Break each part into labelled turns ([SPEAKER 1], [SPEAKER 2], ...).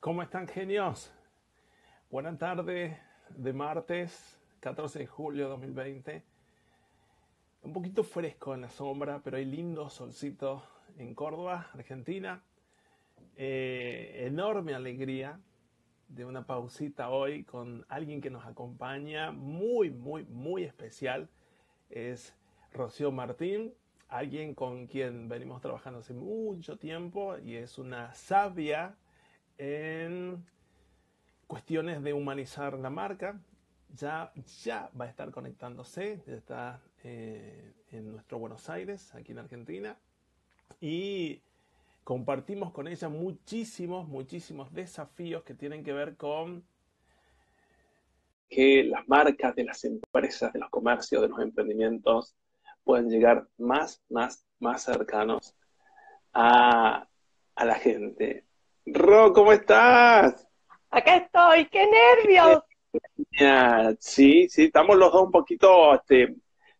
[SPEAKER 1] ¿Cómo están genios? Buenas tardes de martes 14 de julio de 2020. Un poquito fresco en la sombra, pero hay lindo solcito en Córdoba, Argentina. Eh, enorme alegría de una pausita hoy con alguien que nos acompaña muy, muy, muy especial. Es Rocío Martín, alguien con quien venimos trabajando hace mucho tiempo y es una sabia en cuestiones de humanizar la marca. Ya, ya va a estar conectándose, ya está eh, en nuestro Buenos Aires, aquí en Argentina. Y compartimos con ella muchísimos, muchísimos desafíos que tienen que ver con que las marcas de las empresas, de los comercios, de los emprendimientos puedan llegar más, más, más cercanos a, la gente. Ro, ¿cómo estás?
[SPEAKER 2] Acá estoy, qué nervios.
[SPEAKER 1] Sí, sí, estamos los dos un poquito este,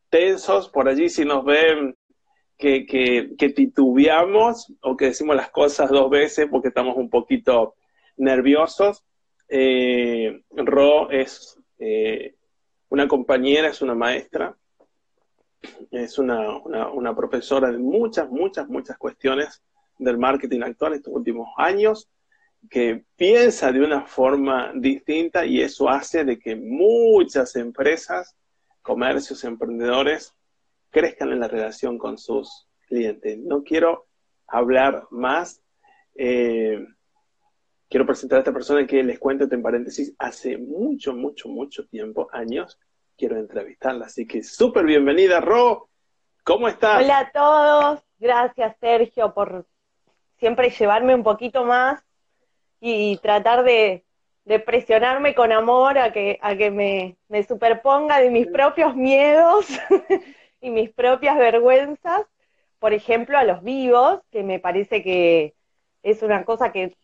[SPEAKER 1] tensos por allí si nos ven que, que, titubeamos o que decimos las cosas dos veces porque estamos un poquito nerviosos. Eh, Ro es eh, una compañera, es una maestra, es una, una, profesora de muchas, muchas, muchas cuestiones del marketing actual estos últimos años, que piensa de una forma distinta y eso hace de que muchas empresas, comercios, emprendedores crezcan en la relación con sus clientes. No quiero hablar más. Eh, quiero presentar a esta persona que les cuento en paréntesis, hace mucho, mucho, mucho tiempo, años, quiero entrevistarla. Así que súper bienvenida, Ro. ¿Cómo estás?
[SPEAKER 2] Hola a todos. Gracias, Sergio, por siempre llevarme un poquito más y tratar de, presionarme con amor a que, a que me, me superponga de mis propios miedos y mis propias vergüenzas, por ejemplo, a los vivos, que me parece que es una cosa que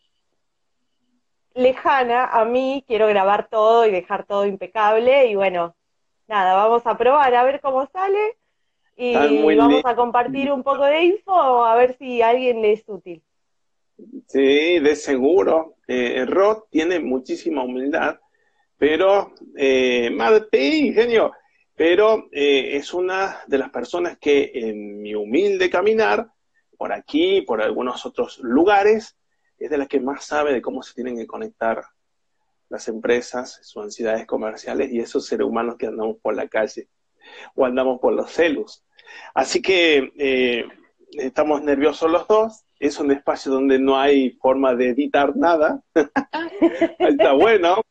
[SPEAKER 2] lejana a mí, quiero grabar todo y dejar todo impecable y bueno, nada, vamos a probar a ver cómo sale y vamos a compartir un poco de info a ver si a alguien le es útil.
[SPEAKER 1] Sí, de seguro. Eh, Rod tiene muchísima humildad, pero eh, madre, genio, pero eh, es una de las personas que en mi humilde caminar, por aquí, por algunos otros lugares, es de las que más sabe de cómo se tienen que conectar las empresas, sus ansiedades comerciales y esos seres humanos que andamos por la calle o andamos por los celos. Así que eh, estamos nerviosos los dos. Es un espacio donde no hay forma de editar nada. Está bueno,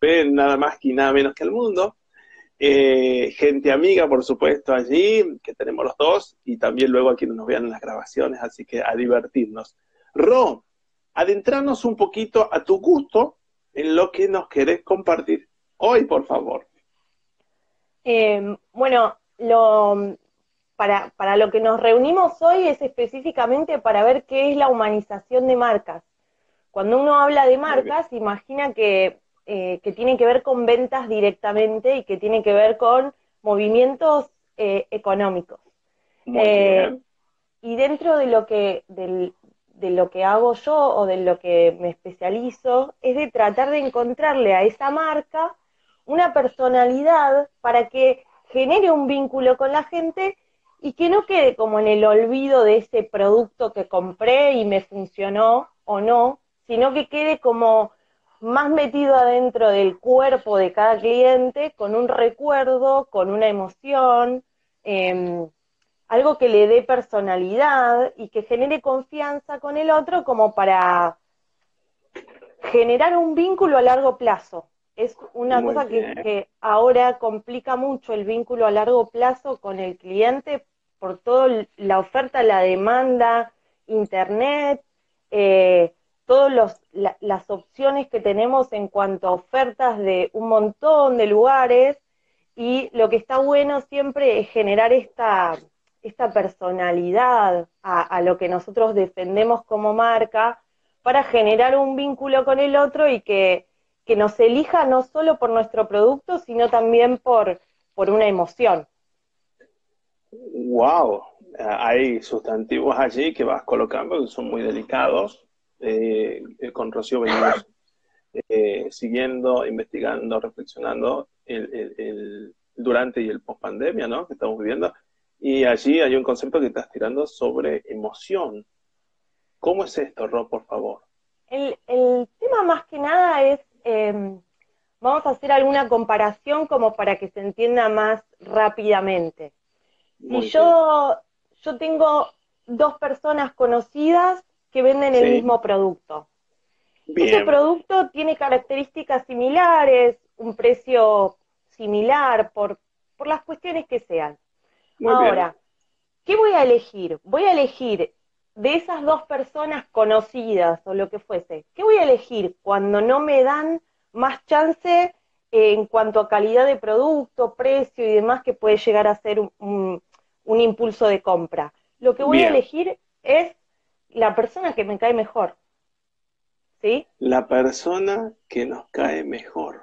[SPEAKER 1] ven nada más que nada menos que el mundo. Eh, gente amiga, por supuesto, allí, que tenemos los dos, y también luego a quienes nos vean en las grabaciones, así que a divertirnos. Ro, adentrarnos un poquito a tu gusto en lo que nos querés compartir hoy, por favor.
[SPEAKER 2] Em, bueno, lo, para, para lo que nos reunimos hoy es específicamente para ver qué es la humanización de marcas. Cuando uno habla de marcas, imagina que, eh, que tiene que ver con ventas directamente y que tiene que ver con movimientos eh, económicos. Eh, y dentro de lo que, del, de lo que hago yo o de lo que me especializo es de tratar de encontrarle a esa marca una personalidad para que genere un vínculo con la gente y que no quede como en el olvido de ese producto que compré y me funcionó o no, sino que quede como más metido adentro del cuerpo de cada cliente, con un recuerdo, con una emoción, eh, algo que le dé personalidad y que genere confianza con el otro como para generar un vínculo a largo plazo. Es una cosa que, ahora complica mucho el vínculo a largo plazo con el cliente por toda la oferta, la demanda, internet, eh, todas las opciones que tenemos en cuanto a ofertas de un montón de lugares y lo que está bueno siempre es generar esta esta personalidad a, lo que nosotros defendemos como marca para generar un vínculo con el otro y que, nos elija no solo por nuestro producto, sino también por, por una emoción.
[SPEAKER 1] ¡Wow! Hay sustantivos allí que vas colocando que son muy delicados. Eh, con Rocío venimos eh, siguiendo, investigando, reflexionando el, durante y el post pandemia, ¿no? Que estamos viviendo. Y allí hay un concepto que estás tirando sobre emoción. ¿Cómo es esto, Rob, por favor?
[SPEAKER 2] El, tema más que nada es, em, vamos a hacer alguna comparación como para que se entienda más rápidamente. Si yo, yo tengo dos personas conocidas que venden el mismo producto. Ese producto tiene características similares, un precio similar, por, por las cuestiones que sean. Ahora, ¿qué voy a elegir? Voy a elegir de esas dos personas conocidas o lo que fuese, ¿qué voy a elegir cuando no me dan más chance en cuanto a calidad de producto, precio y demás que puede llegar a ser un, impulso de compra? Lo que voy a elegir es la persona que me cae mejor. ¿Sí?
[SPEAKER 1] La persona que nos cae mejor.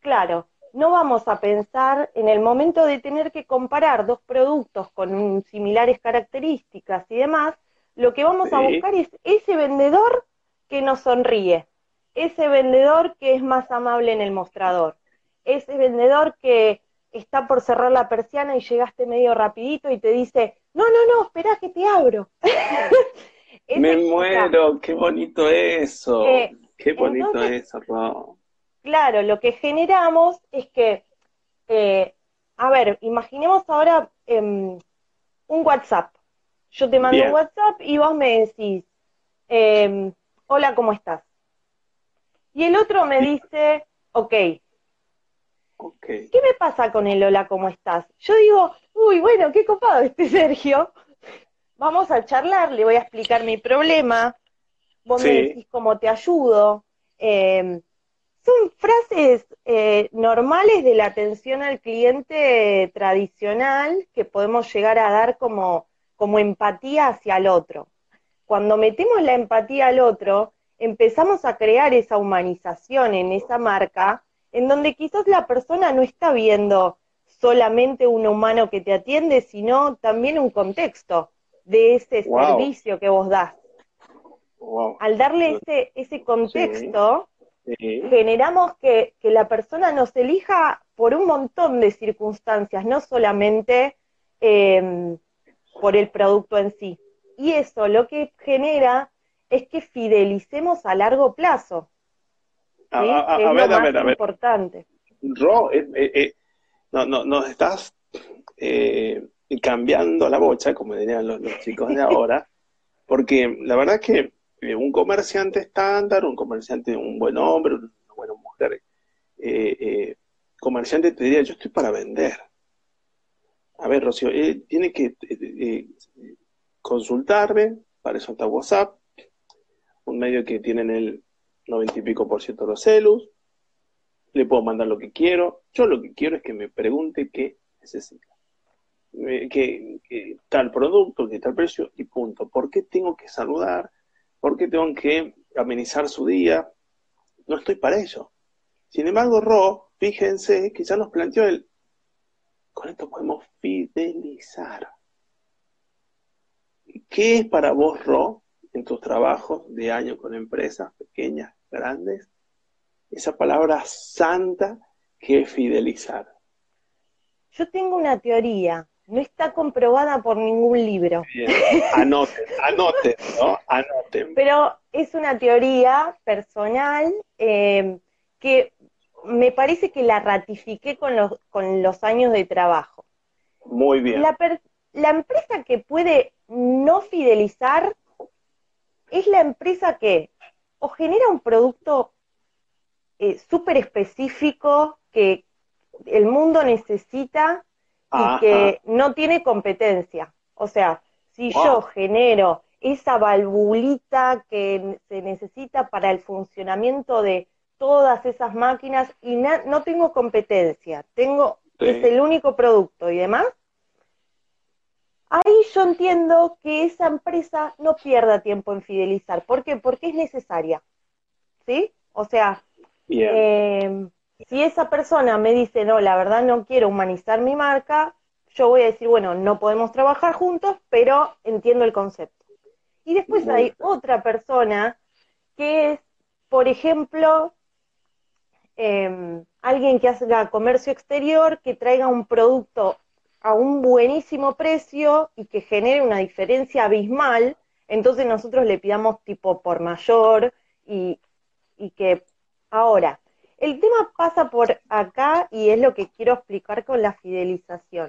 [SPEAKER 2] Claro, no vamos a pensar en el momento de tener que comparar dos productos con similares características y demás, lo que vamos a buscar es ese vendedor que nos sonríe, ese vendedor que es más amable en el mostrador, ese vendedor que está por cerrar la persiana y llegaste medio rapidito y te dice, no, no, no, espera que te abro.
[SPEAKER 1] Me muero, qué bonito eso, eh, qué bonito eso, Rob.
[SPEAKER 2] Claro, lo que generamos es que, eh, a ver, imaginemos ahora em, un WhatsApp. Yo te mando un WhatsApp y vos me decís, em, hola, ¿cómo estás? Y el otro me dice, ok.
[SPEAKER 1] Okay.
[SPEAKER 2] ¿Qué me pasa con el hola, ¿cómo estás? Yo digo, uy, bueno, qué copado este Sergio. Vamos a charlar, le voy a explicar mi problema. Vos me decís cómo te ayudo. Eh, son frases eh, normales de la atención al cliente tradicional que podemos llegar a dar como, como empatía hacia el otro. Cuando metemos la empatía al otro, empezamos a crear esa humanización en esa marca, en donde quizás la persona no está viendo solamente un humano que te atiende, sino también un contexto de ese servicio que vos das. Al darle ese, ese contexto, generamos que, la persona nos elija por un montón de circunstancias, no solamente em, por el producto en sí. Y eso lo que genera es que fidelicemos a largo plazo.
[SPEAKER 1] A, ver, a ver, a ver. importante. Ro, eh, eh, eh, no, no, nos estás cambiando la bocha, como dirían los, los chicos de ahora, porque la verdad es que eh, un comerciante estándar, un comerciante, un buen hombre, una buena mujer, eh, eh, comerciante te diría, yo estoy para vender. A ver, Rocío, tiene que consultarme, para eso está WhatsApp, un medio que tiene el noventa y pico por ciento de los celus, le puedo mandar lo que quiero, yo lo que quiero es que me pregunte qué necesita. Que, que, tal producto, que tal precio y punto. ¿Por qué tengo que saludar? ¿Por qué tengo que amenizar su día? No estoy para ello. Sin embargo, Ro, fíjense que ya nos planteó el, con esto podemos fidelizar. ¿Qué es para vos, Ro, en tus trabajos de año con empresas pequeñas, grandes, esa palabra santa que es fidelizar?
[SPEAKER 2] Yo tengo una teoría no está comprobada por ningún libro.
[SPEAKER 1] Anoten, anoten, ¿no? Anoten.
[SPEAKER 2] Pero es una teoría personal eh, que me parece que la ratifiqué con los, con los años de trabajo.
[SPEAKER 1] Muy bien.
[SPEAKER 2] La, la empresa que puede no fidelizar es la empresa que o genera un producto eh, súper específico que el mundo necesita y que no tiene competencia. O sea, si yo genero esa valvulita que se necesita para el funcionamiento de todas esas máquinas y no tengo competencia, tengo es el único producto y demás, ahí yo entiendo que esa empresa no pierda tiempo en fidelizar. ¿Por qué? Porque es necesaria. ¿Sí? O sea, eh, si esa persona me dice, no, la verdad no quiero humanizar mi marca, yo voy a decir, bueno, no podemos trabajar juntos, pero entiendo el concepto. Y después hay otra persona que es, por ejemplo, em, alguien que haga comercio exterior, que traiga un producto a un buenísimo precio y que genere una diferencia abismal, entonces nosotros le pidamos tipo por mayor y, y que ahora, el tema pasa por acá y es lo que quiero explicar con la fidelización.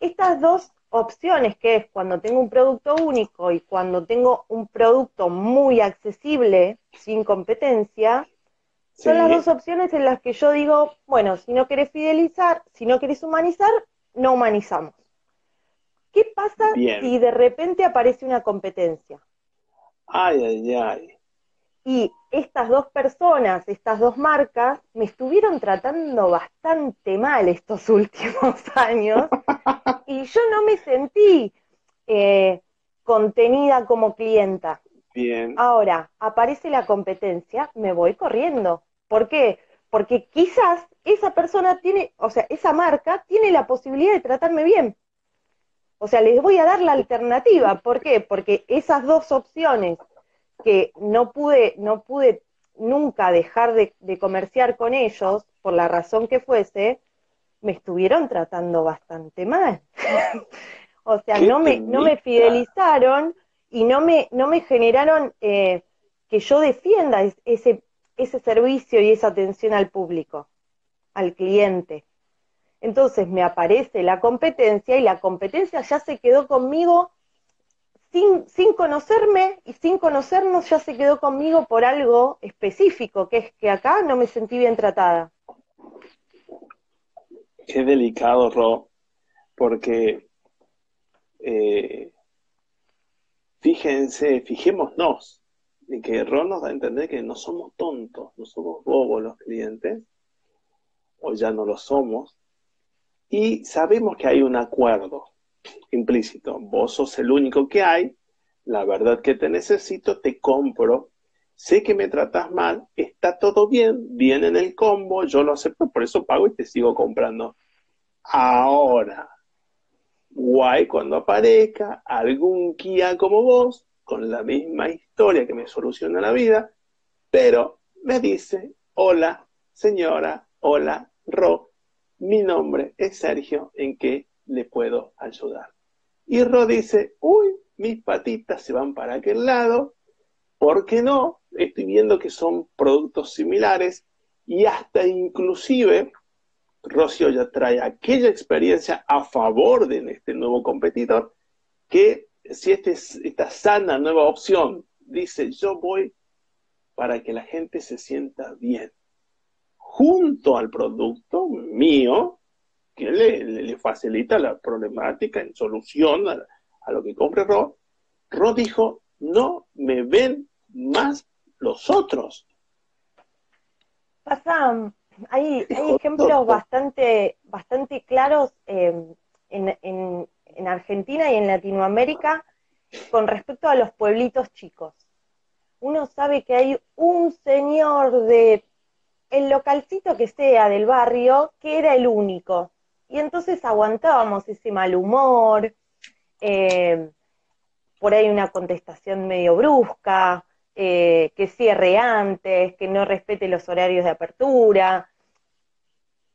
[SPEAKER 2] Estas dos opciones, que es cuando tengo un producto único y cuando tengo un producto muy accesible, sin competencia, son las dos opciones en las que yo digo, bueno, si no querés fidelizar, si no querés humanizar, no humanizamos. ¿Qué pasa si de repente aparece una competencia?
[SPEAKER 1] Ay, ay, ay.
[SPEAKER 2] Y estas dos personas, estas dos marcas, me estuvieron tratando bastante mal estos últimos años y yo no me sentí eh, contenida como clienta.
[SPEAKER 1] Bien.
[SPEAKER 2] Ahora, aparece la competencia, me voy corriendo. ¿Por qué? Porque quizás esa persona tiene, o sea, esa marca tiene la posibilidad de tratarme bien. O sea, les voy a dar la alternativa. ¿Por qué? Porque esas dos opciones que no pude, no pude nunca dejar de, comerciar con ellos, por la razón que fuese, me estuvieron tratando bastante mal. o sea, no me, no me fidelizaron y no me, no me generaron eh, que yo defienda ese, ese servicio y esa atención al público, al cliente. Entonces me aparece la competencia y la competencia ya se quedó conmigo sin, sin conocerme y sin conocernos ya se quedó conmigo por algo específico, que es que acá no me sentí bien tratada.
[SPEAKER 1] Qué delicado, Ro, porque eh, fíjense, fijémonos en que Ro nos da a entender que no somos tontos, no somos bobos los clientes, o ya no lo somos, y sabemos que hay un acuerdo implícito. Vos sos el único que hay, la verdad que te necesito, te compro, sé que me tratas mal, está todo bien, viene en el combo, yo lo acepto, por eso pago y te sigo comprando. Ahora, guay cuando aparezca algún Kia como vos, con la misma historia que me soluciona la vida, pero me dice, hola, señora, hola, Ro, mi nombre es Sergio, ¿en qué le puedo ayudar? Y Ro dice, uy, mis patitas se van para aquel lado, ¿por qué no? Estoy viendo que son productos similares y hasta inclusive Rocío ya trae aquella experiencia a favor de este nuevo competidor que si este, esta sana nueva opción dice yo voy para que la gente se sienta bien junto al producto mío que le, facilita la problemática en solución a, lo que compre Ro, Ro dijo, no me ven más los otros.
[SPEAKER 2] Pasa, hay, ejemplos bastante, bastante claros eh, en, en Argentina y en Latinoamérica con respecto a los pueblitos chicos. Uno sabe que hay un señor de el localcito que sea del barrio que era el único. Y entonces aguantábamos ese mal humor, eh, por ahí una contestación medio brusca, eh, que cierre antes, que no respete los horarios de apertura.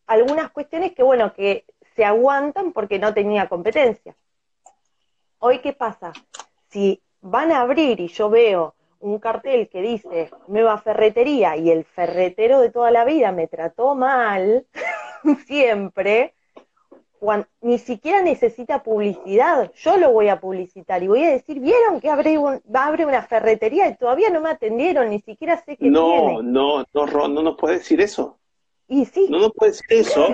[SPEAKER 2] Algunas cuestiones que, bueno, que se aguantan porque no tenía competencia. Hoy, ¿qué pasa? Si van a abrir y yo veo un cartel que dice nueva ferretería y el ferretero de toda la vida me trató mal, siempre, ni siquiera necesita publicidad, yo lo voy a publicitar y voy a decir, ¿vieron que abre, un, abre una ferretería y todavía no me atendieron, ni siquiera sé
[SPEAKER 1] no, tiene? No, no, no, no nos puede decir eso.
[SPEAKER 2] Y sí.
[SPEAKER 1] No nos puede decir eso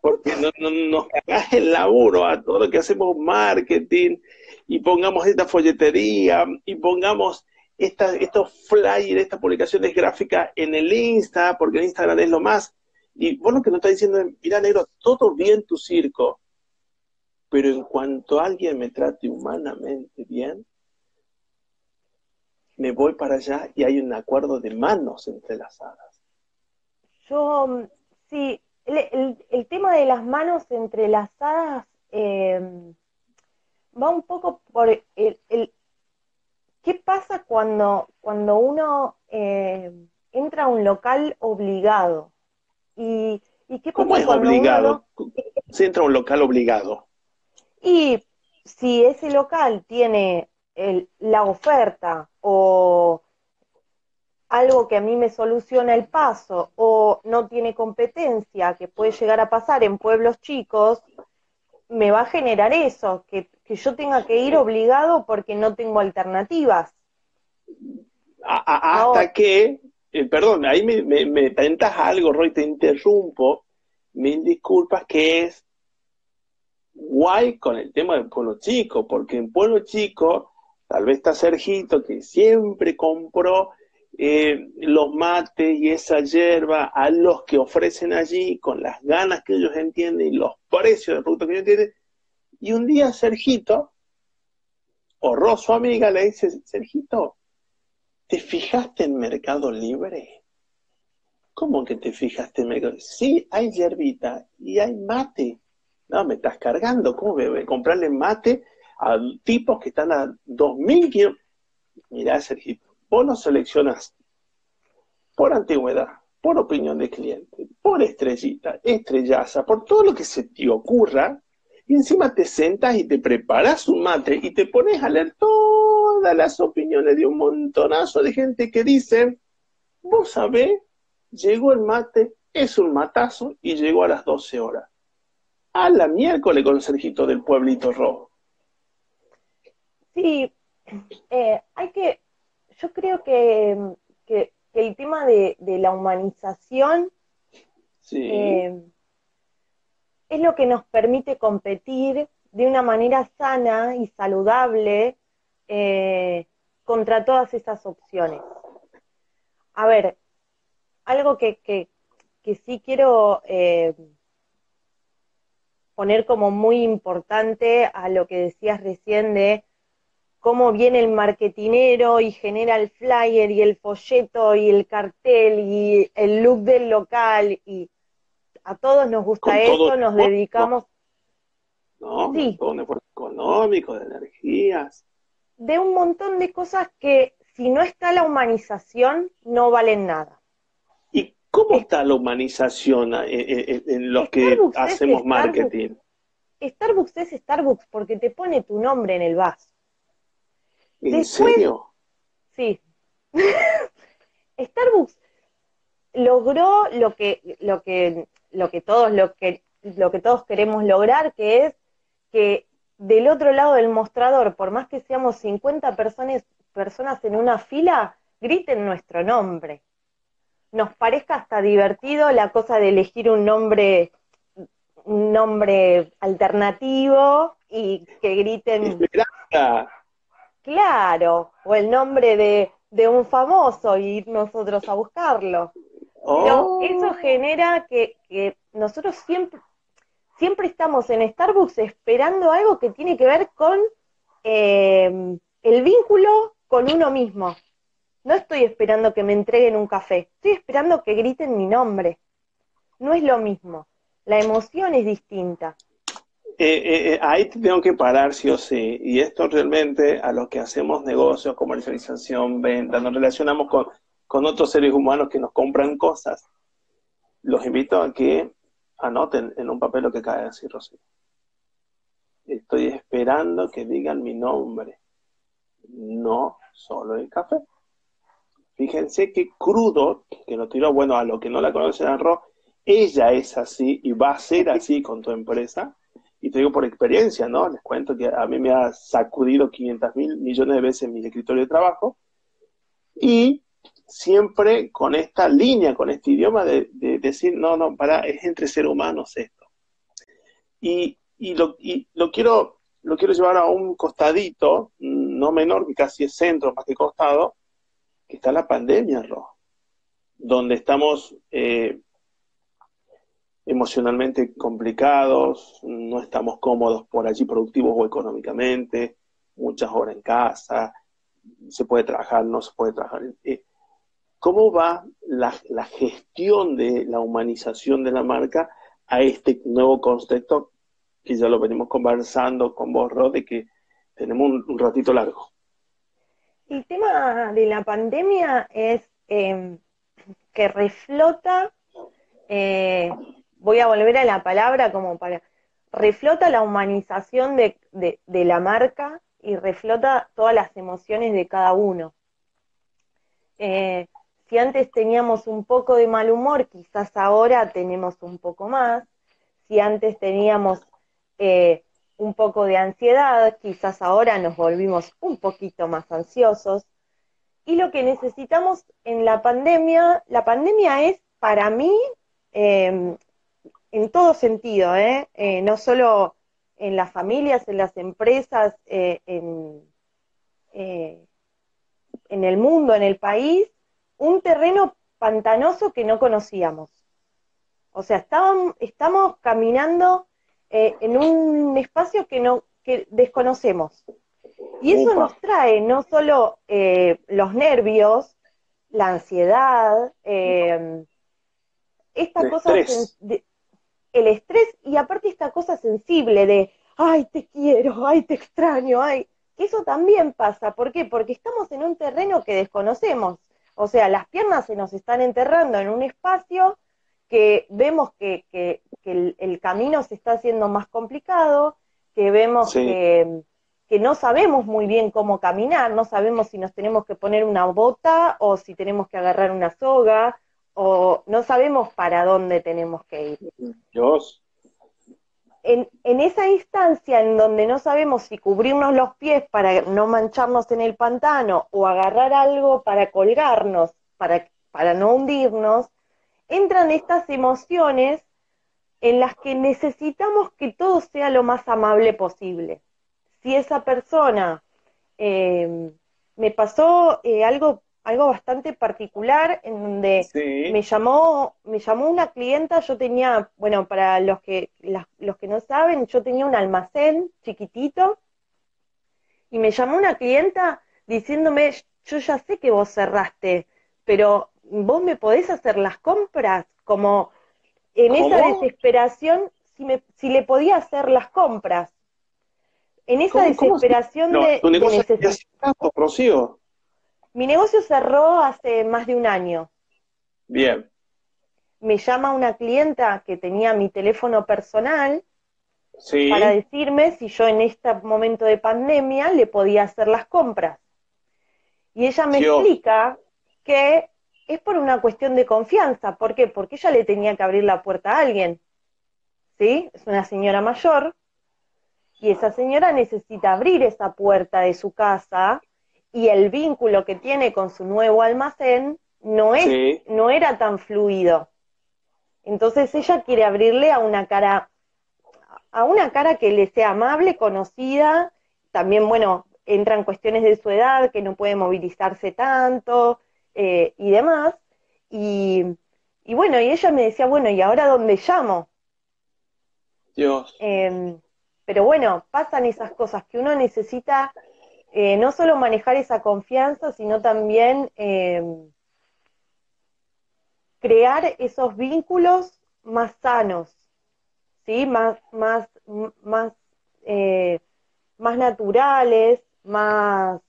[SPEAKER 1] porque no, no, nos cagás el laburo a todo lo que hacemos marketing y pongamos esta folletería y pongamos estos flyers, estas publicaciones gráficas en el Insta, porque el Instagram es lo más y vos lo que nos está diciendo es, mira, negro, todo bien tu circo, pero en cuanto alguien me trate humanamente bien, me voy para allá y hay un acuerdo de manos entrelazadas.
[SPEAKER 2] Yo, sí, el, tema de las manos entrelazadas em, va un poco por el, ¿qué pasa cuando, cuando uno em, entra a un local obligado? ¿Y, qué
[SPEAKER 1] ¿Cómo es obligado? Se entra a un local obligado.
[SPEAKER 2] Y si ese local tiene la oferta o algo que a mí me soluciona el paso o no tiene competencia, que puede llegar a pasar en pueblos chicos, me va a generar eso, que, yo tenga que ir obligado porque no tengo alternativas.
[SPEAKER 1] hasta que, eh, perdón, ahí me, me, me tentas algo, Roy, te interrumpo, mil disculpas, que es guay con el tema del pueblo chico, porque en pueblo chico, tal vez está Sergito, que siempre compró eh, los mates y esa hierba a los que ofrecen allí con las ganas que ellos entienden y los precios del producto que ellos entienden. Y un día Sergito, o Rosso amiga, le dice, Sergito, ¿te fijaste en Mercado Libre? ¿Cómo que te fijaste en Mercado Libre? Sí, hay hierbita y hay mate. No, me estás cargando. ¿Cómo comprarle mate a tipos que están a 2.000 kilómetros? Mirá, Sergito, vos lo seleccionas por antigüedad, por opinión de cliente, por estrellita, estrellaza, por todo lo que se te ocurra, y encima te sentas y te preparas un mate y te pones a leer todas las opiniones de un montonazo de gente que dicen, vos sabés, llegó el mate, es un matazo y llegó a las 12 horas. A la miércoles con Sergito del Pueblito Rojo.
[SPEAKER 2] Sí, eh, hay que yo creo que, el tema de, la humanización eh, es lo que nos permite competir de una manera sana y saludable eh, contra todas esas opciones. A ver, algo que, sí quiero eh, poner como muy importante a lo que decías recién de cómo viene el marketinero y genera el flyer y el folleto y el cartel y el look del local y a todos nos gusta eso, nos dedicamos...
[SPEAKER 1] No, sí. todo un esfuerzo económico, de energías.
[SPEAKER 2] De un montón de cosas que si no está la humanización no valen nada.
[SPEAKER 1] ¿Y cómo está la humanización en, los que hacemos marketing?
[SPEAKER 2] Starbucks es Starbucks porque te pone tu nombre en el vaso.
[SPEAKER 1] ¿En serio?
[SPEAKER 2] Sí. Starbucks logró lo que, lo que, lo que todos, lo que, lo que todos queremos lograr, que es que del otro lado del mostrador, por más que seamos 50 personas, personas en una fila, griten nuestro nombre. Nos parezca hasta divertido la cosa de elegir un nombre, un nombre alternativo y que griten. Claro, o el nombre de, un famoso y ir nosotros a buscarlo. Pero eso oh. genera que, nosotros siempre, siempre estamos en Starbucks esperando algo que tiene que ver con em, el vínculo con uno mismo. No estoy esperando que me entreguen un café, estoy esperando que griten mi nombre. No es lo mismo, la emoción es distinta.
[SPEAKER 1] Eh, eh, eh, ahí tengo que parar sí o sí. Y esto realmente a los que hacemos negocios, comercialización, venta, nos relacionamos con, con otros seres humanos que nos compran cosas. Los invito a que anoten en un papel lo que cae así, Rocío. Estoy esperando que digan mi nombre, no solo el café. Fíjense que crudo, que lo tiró, bueno, a los que no la conocen arroz, ella es así y va a ser así con tu empresa y te digo por experiencia, ¿no? Les cuento que a mí me ha sacudido 500 mil millones de veces mi escritorio de trabajo y siempre con esta línea, con este idioma de, decir, no, no, para, es entre seres humanos esto. Y, lo, lo, quiero, lo quiero llevar a un costadito, no menor, que casi es centro, más que costado, que está la pandemia, Ro, donde estamos eh, emocionalmente complicados, no estamos cómodos por allí productivos o económicamente, muchas horas en casa, se puede trabajar, no se puede trabajar. Eh, ¿Cómo va la, gestión de la humanización de la marca a este nuevo concepto que ya lo venimos conversando con vos, Rod, de que tenemos un, ratito largo?
[SPEAKER 2] El tema de la pandemia es eh, que reflota eh, voy a volver a la palabra como para, reflota la humanización de, la marca y reflota todas las emociones de cada uno. Eh, si antes teníamos un poco de mal humor, quizás ahora tenemos un poco más. Si antes teníamos eh, un poco de ansiedad, quizás ahora nos volvimos un poquito más ansiosos. Y lo que necesitamos en la pandemia, la pandemia es para mí, em, en todo sentido, ¿eh? ¿eh? no solo en las familias, en las empresas, en el mundo, en el país, un terreno pantanoso que no conocíamos. O sea, estamos caminando en un espacio que no que desconocemos. Y eso nos trae no solo los nervios, la ansiedad, esta cosa de, el estrés y aparte esta cosa sensible de, ay, te quiero, ay, te extraño, ay, que eso también pasa. ¿Por qué? Porque estamos en un terreno que desconocemos. O sea, las piernas se nos están enterrando en un espacio que vemos que, que, el, camino se está haciendo más complicado, que vemos que, que no sabemos muy bien cómo caminar, no sabemos si nos tenemos que poner una bota o si tenemos que agarrar una soga o no sabemos para dónde tenemos que ir.
[SPEAKER 1] Dios.
[SPEAKER 2] En, esa instancia en donde no sabemos si cubrirnos los pies para no mancharnos en el pantano o agarrar algo para colgarnos, para, para no hundirnos, entran estas emociones en las que necesitamos que todo sea lo más amable posible. Si esa persona eh, me pasó eh, algo algo bastante particular en donde me llamó me llamó una clienta yo tenía bueno para los que los que no saben yo tenía un almacén chiquitito y me llamó una clienta diciéndome yo ya sé que vos cerraste pero vos me podés hacer las compras como en esa desesperación si me si le podía hacer las compras. En esa desesperación de,
[SPEAKER 1] Rocío
[SPEAKER 2] mi negocio cerró hace más de un año.
[SPEAKER 1] Bien.
[SPEAKER 2] Me llama una clienta que tenía mi teléfono personal para decirme si yo en este momento de pandemia le podía hacer las compras. Y ella me explica que es por una cuestión de confianza. ¿Por qué? Porque ella le tenía que abrir la puerta a alguien. ¿Sí? Es una señora mayor y esa señora necesita abrir esa puerta de su casa y el vínculo que tiene con su nuevo almacén no, es, no era tan fluido. Entonces ella quiere abrirle a una cara, a una cara que le sea amable, conocida, también, bueno, entran cuestiones de su edad, que no puede movilizarse tanto eh, y demás. Y, y, bueno, y ella me decía, bueno, ¿y ahora dónde llamo?
[SPEAKER 1] Dios.
[SPEAKER 2] Em, pero bueno, pasan esas cosas que uno necesita eh, no solo manejar esa confianza, sino también eh, crear esos vínculos más sanos, ¿sí? más, más, más, eh, más naturales, más,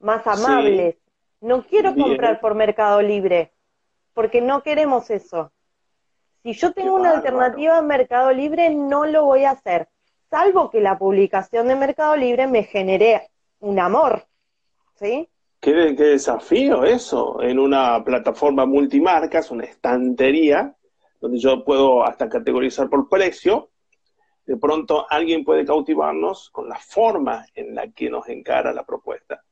[SPEAKER 2] más amables. No quiero comprar por Mercado Libre, porque no queremos eso. Si yo tengo una alternativa en Mercado Libre, no lo voy a hacer salvo que la publicación de Mercado Libre me genere un amor, ¿sí?
[SPEAKER 1] Qué, desafío eso, en una plataforma multimarcas, una estantería, donde yo puedo hasta categorizar por precio, de pronto alguien puede cautivarnos con la forma en la que nos encara la propuesta.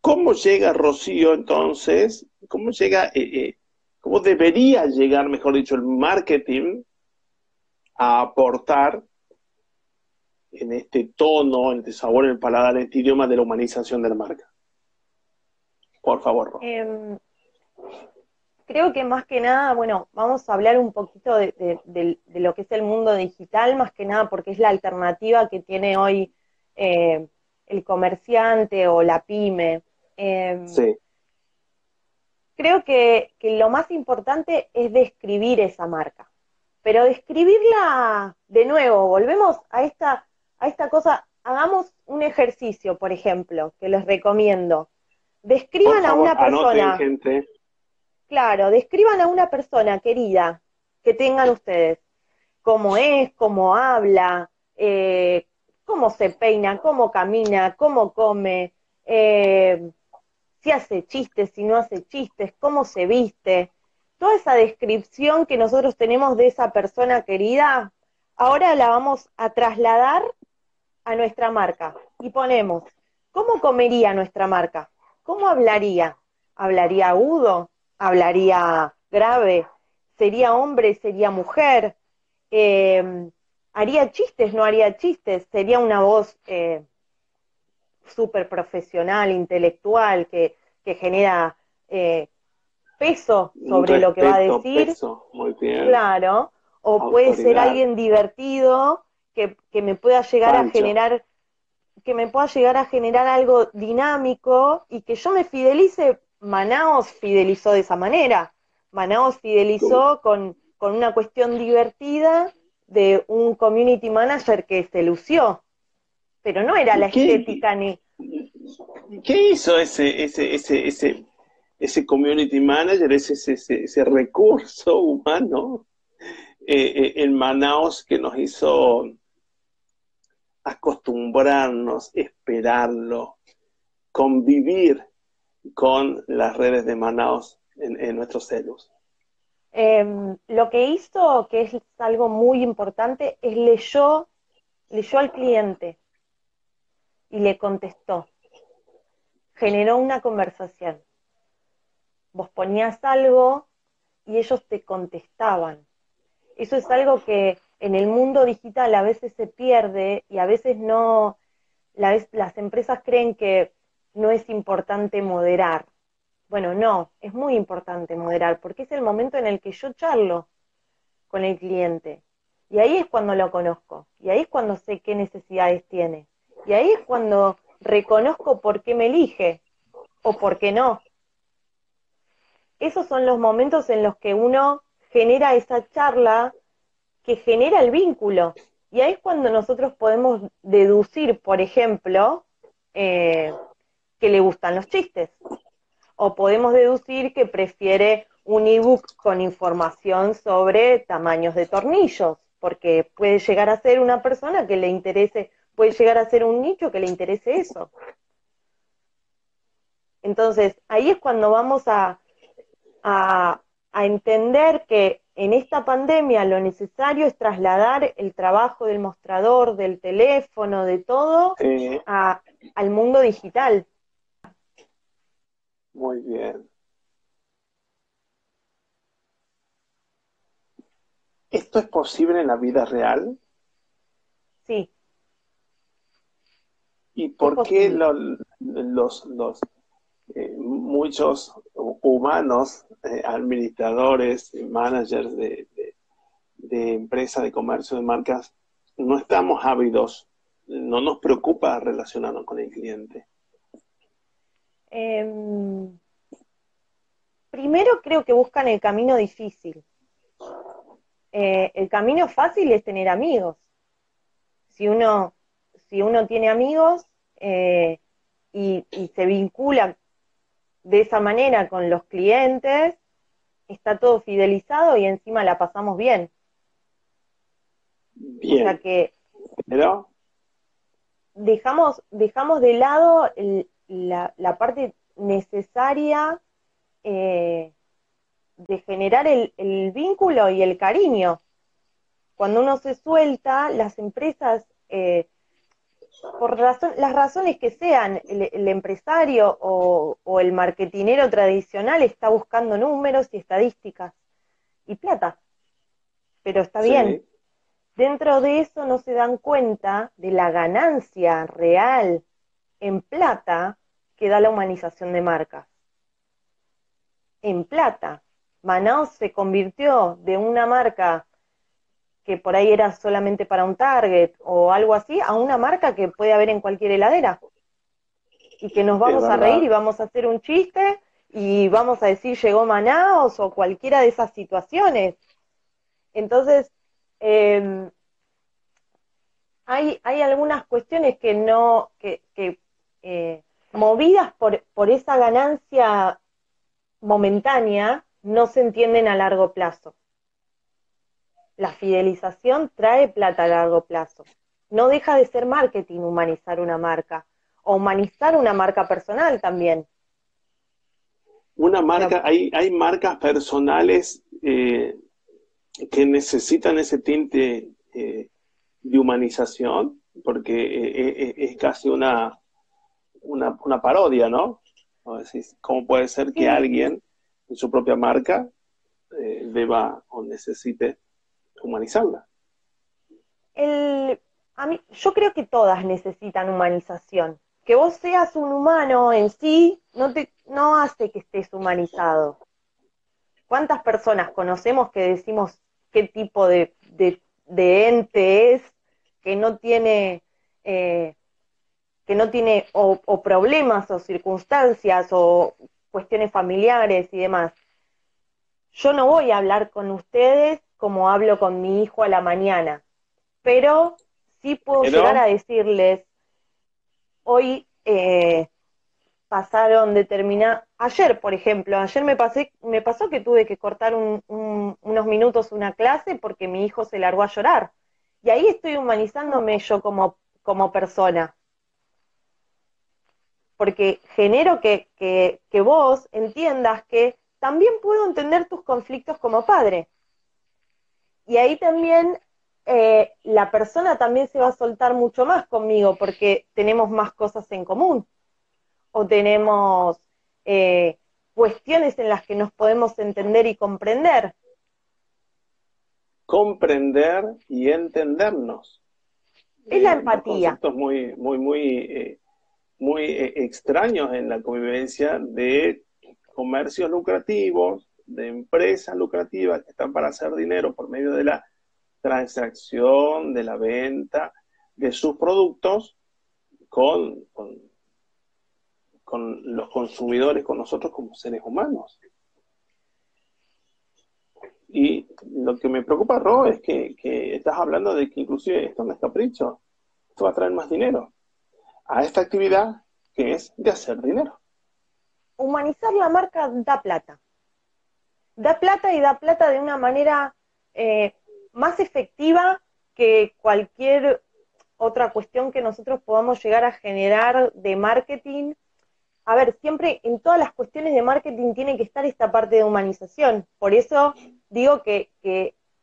[SPEAKER 1] ¿Cómo llega Rocío entonces? ¿Cómo llega, eh, eh, cómo debería llegar, mejor dicho, el marketing a aportar en este tono, en este sabor, en el paladar, en este idioma de la humanización de la marca? Por favor.
[SPEAKER 2] Em, creo que más que nada, bueno, vamos a hablar un poquito de, lo que es el mundo digital, más que nada porque es la alternativa que tiene hoy eh, el comerciante o la pyme. Em,
[SPEAKER 1] sí.
[SPEAKER 2] Creo que, que lo más importante es describir esa marca, pero describirla de nuevo, volvemos a esta a esta cosa, hagamos un ejercicio, por ejemplo, que les recomiendo. Describan a una persona. claro, describan a una persona querida que tengan ustedes, cómo es, cómo habla, eh, cómo se peina, cómo camina, cómo come, eh, si hace chistes, si no hace chistes, cómo se viste. Toda esa descripción que nosotros tenemos de esa persona querida, ahora la vamos a trasladar a nuestra marca y ponemos, ¿cómo comería nuestra marca? ¿Cómo hablaría? ¿Hablaría agudo? ¿Hablaría grave? ¿Sería hombre? ¿Sería mujer? Eh, ¿Haría chistes? ¿No haría chistes? ¿Sería una voz eh, súper profesional, intelectual, que, genera eh, peso sobre lo que va a decir?
[SPEAKER 1] Muy bien.
[SPEAKER 2] Claro. O puede ser alguien divertido que, me pueda llegar a generar que me pueda llegar a generar algo dinámico y que yo me fidelice, Manaos fidelizó de esa manera. Manaos fidelizó con, con una cuestión divertida de un community manager que se lució, pero no era la estética ni...
[SPEAKER 1] ¿Qué hizo ese, ese, ese, ese, ese community manager, ese, ese, ese recurso humano eh, eh, en Manaos que nos hizo acostumbrarnos, esperarlo, convivir con las redes de Manaos en, nuestros celos.
[SPEAKER 2] Em, lo que hizo, que es algo muy importante, es leyó, leyó al cliente y le contestó. Generó una conversación. Vos ponías algo y ellos te contestaban. Eso es algo que en el mundo digital a veces se pierde y a veces no, las empresas creen que no es importante moderar. Bueno, no, es muy importante moderar porque es el momento en el que yo charlo con el cliente. Y ahí es cuando lo conozco. Y ahí es cuando sé qué necesidades tiene. Y ahí es cuando reconozco por qué me elige o por qué no. Esos son los momentos en los que uno genera esa charla que genera el vínculo. Y ahí es cuando nosotros podemos deducir, por ejemplo, eh, que le gustan los chistes. O podemos deducir que prefiere un ebook con información sobre tamaños de tornillos, porque puede llegar a ser una persona que le interese, puede llegar a ser un nicho que le interese eso. Entonces, ahí es cuando vamos a, a entender que en esta pandemia lo necesario es trasladar el trabajo del mostrador, del teléfono, de todo, al mundo digital.
[SPEAKER 1] Muy bien. ¿Esto es posible en la vida real?
[SPEAKER 2] Sí.
[SPEAKER 1] ¿Y por qué los, los eh, muchos humanos, eh, administradores, managers de, de, empresas, de comercio, de marcas, no estamos ávidos, no nos preocupa relacionarnos con el cliente.
[SPEAKER 2] Em, primero creo que buscan el camino difícil. Eh, el camino fácil es tener amigos. Si uno, si uno tiene amigos y, y, se vincula de esa manera con los clientes, está todo fidelizado y encima la pasamos bien.
[SPEAKER 1] Bien. O sea que Pero...
[SPEAKER 2] dejamos, dejamos de lado la, parte necesaria eh, de generar el, vínculo y el cariño. Cuando uno se suelta, las empresas eh, por razón, las razones que sean, el, empresario o, el marketinero tradicional está buscando números y estadísticas y plata. Pero está bien. Dentro de eso no se dan cuenta de la ganancia real en plata que da la humanización de marcas. En plata. Manaus se convirtió de una marca que por ahí era solamente para un target o algo así, a una marca que puede haber en cualquier heladera. Y que nos vamos a reír y vamos a hacer un chiste y vamos a decir llegó Manaos o cualquiera de esas situaciones. Entonces, em, hay, hay algunas cuestiones que no, que, que eh, movidas por, por esa ganancia momentánea, no se entienden a largo plazo. La fidelización trae plata a largo plazo. No deja de ser marketing humanizar una marca o humanizar una marca personal también.
[SPEAKER 1] Una marca, hay, hay marcas personales eh, que necesitan ese tinte eh, de humanización, porque eh, es casi una, una, una parodia, ¿no? ¿Cómo puede ser que alguien en su propia marca eh, deba o necesite humanizarla?
[SPEAKER 2] El, a mí, yo creo que todas necesitan humanización. Que vos seas un humano en sí no, te, no hace que estés humanizado. ¿Cuántas personas conocemos que decimos qué tipo de, de, ente es, que no tiene eh, que no tiene o, problemas o circunstancias o cuestiones familiares y demás. Yo no voy a hablar con ustedes como hablo con mi hijo a la mañana, pero sí puedo llegar a decirles, hoy eh, pasaron determinadas, ayer por ejemplo, ayer me, pasé, me pasó que tuve que cortar unos minutos una clase porque mi hijo se largó a llorar. Y ahí estoy humanizándome yo como, como persona porque genero que, vos entiendas que también puedo entender tus conflictos como padre. Y ahí también eh, la persona también se va a soltar mucho más conmigo porque tenemos más cosas en común o tenemos eh, cuestiones en las que nos podemos entender y comprender.
[SPEAKER 1] Comprender y entendernos.
[SPEAKER 2] Es la eh, empatía.
[SPEAKER 1] Conceptos muy, muy, muy muy eh, extraños en la convivencia de comercios lucrativos, de empresas lucrativas que están para hacer dinero por medio de la transacción, de la venta de sus productos con, con, los consumidores, con nosotros como seres humanos. Y lo que me preocupa, Ro, es que, que estás hablando de que inclusive esto no es capricho, esto va a traer más dinero a esta actividad que es de hacer dinero.
[SPEAKER 2] Humanizar la marca da plata. Da plata y da plata de una manera eh, más efectiva que cualquier otra cuestión que nosotros podamos llegar a generar de marketing. A ver, siempre en todas las cuestiones de marketing tiene que estar esta parte de humanización. Por eso digo que,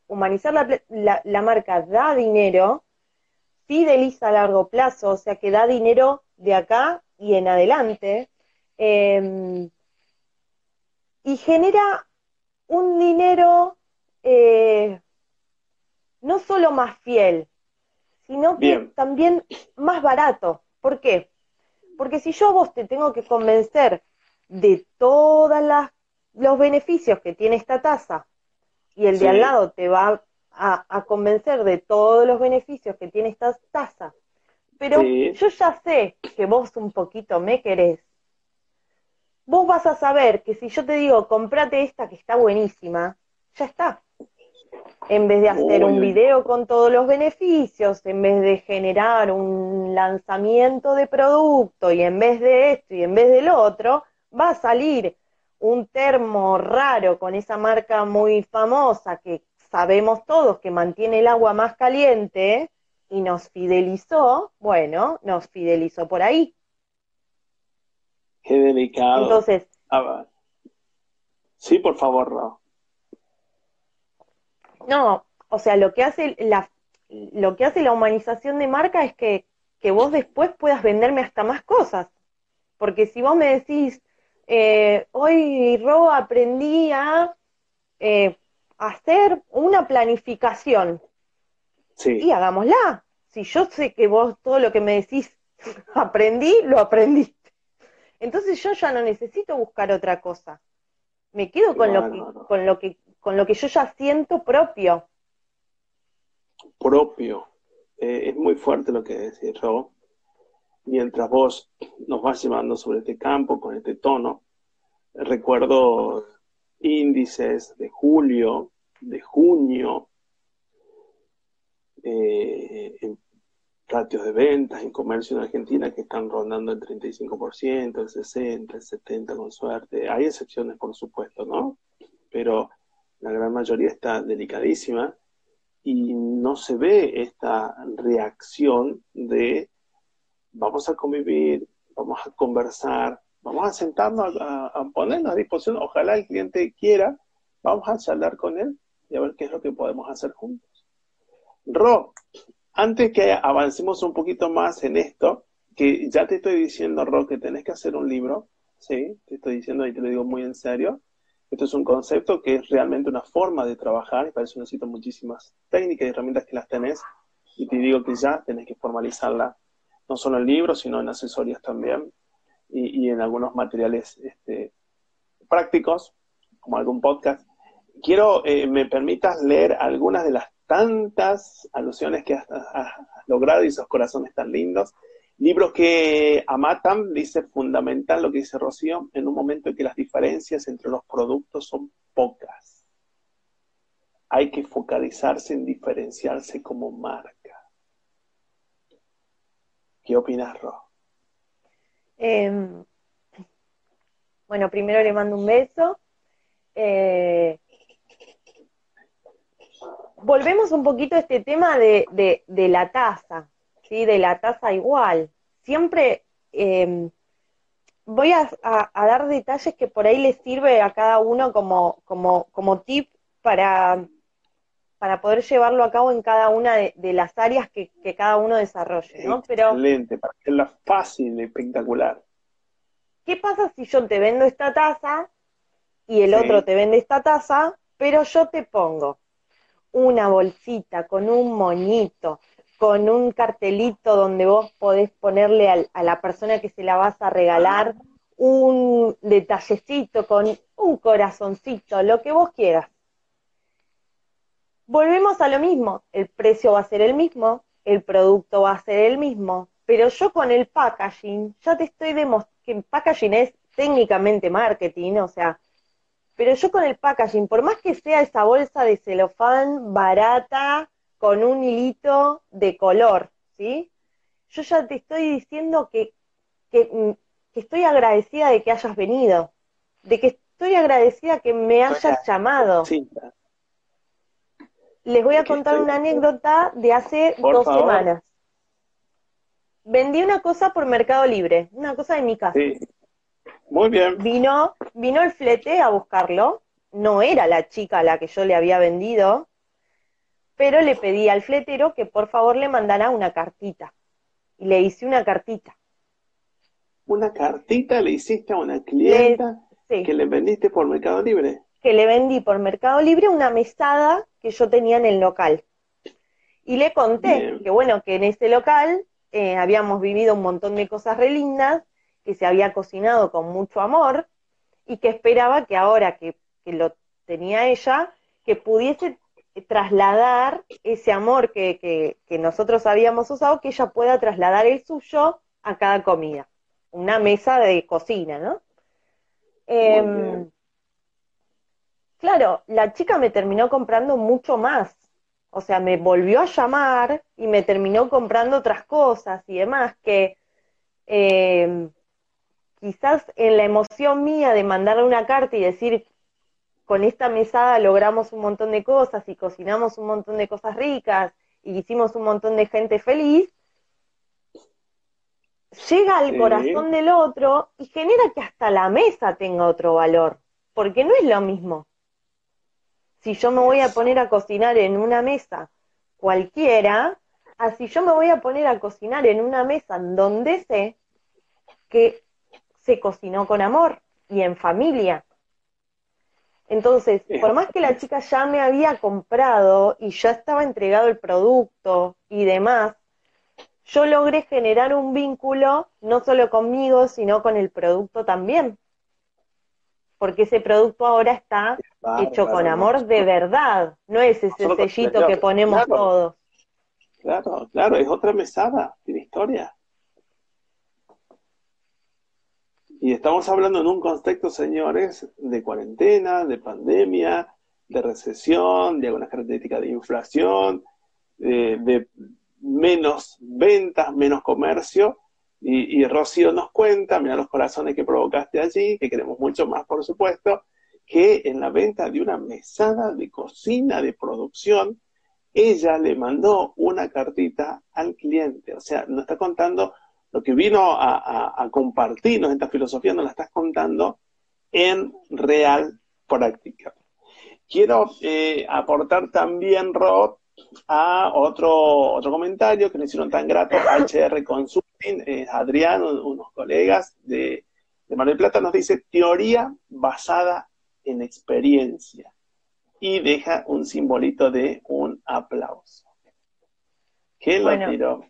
[SPEAKER 2] humanizar la, marca da dinero, fideliza a largo plazo, o sea que da dinero de acá y en adelante, em, y genera un dinero eh, no solo más fiel, sino que también más barato. ¿Por qué? Porque si yo a vos te tengo que convencer de todos los beneficios que tiene esta tasa y el de al lado te va a, convencer de todos los beneficios que tiene esta tasa, pero yo ya sé que vos un poquito me querés. Vos vas a saber que si yo te digo, comprate esta que está buenísima, ya está. En vez de hacer un video con todos los beneficios, en vez de generar un lanzamiento de producto y en vez de esto y en vez del otro, va a salir un termo raro con esa marca muy famosa que sabemos todos que mantiene el agua más caliente y nos fidelizó, bueno, nos fidelizó por ahí.
[SPEAKER 1] Qué delicado.
[SPEAKER 2] Entonces.
[SPEAKER 1] Sí, por favor, no.
[SPEAKER 2] No, o sea, lo que hace la, lo que hace la humanización de marca es que, que vos después puedas venderme hasta más cosas. Porque si vos me decís, eh, hoy, Ro, aprendí a eh, hacer una planificación. Sí. Y hagámosla. Si yo sé que vos todo lo que me decís aprendí, lo aprendiste. Entonces yo ya no necesito buscar otra cosa. Me quedo con lo que, con lo que, con lo que yo ya siento propio.
[SPEAKER 1] Propio. Eh, es muy fuerte lo que decís, Ro. Mientras vos nos vas llevando sobre este campo, con este tono, recuerdo índices de julio, de junio, eh, en ratios de ventas en comercio en Argentina que están rondando el 35%, el 60%, el 70% con suerte. Hay excepciones, por supuesto, ¿no? pero la gran mayoría está delicadísima y no se ve esta reacción de vamos a convivir, vamos a conversar, vamos a sentarnos a, a, ponernos a disposición, ojalá el cliente quiera, vamos a charlar con él y a ver qué es lo que podemos hacer juntos. Ro, antes que avancemos un poquito más en esto, que ya te estoy diciendo, Ro, que tenés que hacer un libro, ¿sí? Te estoy diciendo y te lo digo muy en serio. Esto es un concepto que es realmente una forma de trabajar y para eso necesito muchísimas técnicas y herramientas que las tenés y te digo que ya tenés que formalizarla, no solo en libros, sino en asesorías también y, y en algunos materiales este, prácticos, como algún podcast. Quiero, eh, me permitas leer algunas de las tantas alusiones que has, logrado y esos corazones tan lindos Libros que amatan, dice fundamental lo que dice Rocío, en un momento en que las diferencias entre los productos son pocas. Hay que focalizarse en diferenciarse como marca. ¿Qué opinas, Ro?
[SPEAKER 2] Em, bueno, primero le mando un beso. Eh, volvemos un poquito a este tema de, de la taza. ¿sí? de la tasa igual. Siempre em, voy a, dar detalles que por ahí les sirve a cada uno como, como, como tip para, para poder llevarlo a cabo en cada una de, las áreas que, cada uno desarrolle, ¿no?
[SPEAKER 1] Pero, Excelente, para hacerla fácil, espectacular.
[SPEAKER 2] ¿Qué pasa si yo te vendo esta taza y el otro te vende esta taza, pero yo te pongo una bolsita con un moñito, con un cartelito donde vos podés ponerle a la persona que se la vas a regalar un detallecito con un corazoncito, lo que vos quieras. Volvemos a lo mismo, el precio va a ser el mismo, el producto va a ser el mismo, pero yo con el packaging ya te estoy demostrando que packaging es técnicamente marketing, o sea, pero yo con el packaging, por más que sea esa bolsa de celofán barata, con un hilito de color, ¿sí? Yo ya te estoy diciendo que, mm, que, estoy agradecida de que hayas venido, de que estoy agradecida que me hayas llamado. Les voy a contar una anécdota de hace dos semanas. Vendí una cosa por Mercado Libre, una cosa de mi casa. Sí.
[SPEAKER 1] Muy bien.
[SPEAKER 2] Vino, vino el flete a buscarlo. No era la chica a la que yo le había vendido, pero le pedí al fletero que por favor le mandara una cartita. Y le hice una cartita.
[SPEAKER 1] ¿Una cartita le hiciste a una clienta que le vendiste por Mercado Libre?
[SPEAKER 2] Que le vendí por Mercado Libre una mesada que yo tenía en el local. Y le conté que bueno, que en ese local eh, habíamos vivido un montón de cosas re lindas, que se había cocinado con mucho amor y que esperaba que ahora que, que lo tenía ella, que pudiese trasladar ese amor que, nosotros habíamos usado, que ella pueda trasladar el suyo a cada comida. Una mesa de cocina, ¿no? Em, claro, la chica me terminó comprando mucho más. O sea, me volvió a llamar y me terminó comprando otras cosas y demás que em, quizás en la emoción mía de mandarle una carta y decir, con esta mesada logramos un montón de cosas y cocinamos un montón de cosas ricas y hicimos un montón de gente feliz, llega al corazón del otro y genera que hasta la mesa tenga otro valor, porque no es lo mismo. Si yo me voy a poner a cocinar en una mesa cualquiera, así yo me voy a poner a cocinar en una mesa donde sé que se cocinó con amor y en familia entonces, por más que la chica ya me había comprado y ya estaba entregado el producto y demás, yo logré generar un vínculo no solo conmigo, sino con el producto también. Porque ese producto ahora está hecho con amor de verdad, no es ese sellito que ponemos todos.
[SPEAKER 1] Claro, claro, es otra mesada, tiene historia. Y estamos hablando en un contexto, señores, de cuarentena, de pandemia, de recesión, de algunas características de inflación, de, menos ventas, menos comercio. Y, Rocío nos cuenta, mira los corazones que provocaste allí, que queremos mucho más, por supuesto. que en la venta de una mesada de cocina de producción, ella le mandó una cartita al cliente. O sea, nos está contando lo que vino a, compartirnos esta filosofía, nos la estás contando en real práctica. Quiero eh, aportar también, Rob, a otro, otro comentario que me hicieron tan grato, HR Consulting, eh, Adrián, unos colegas de, de Mar del Plata, nos dice teoría basada en experiencia y deja un simbolito de un aplauso.
[SPEAKER 2] ¿Qué lo tiró?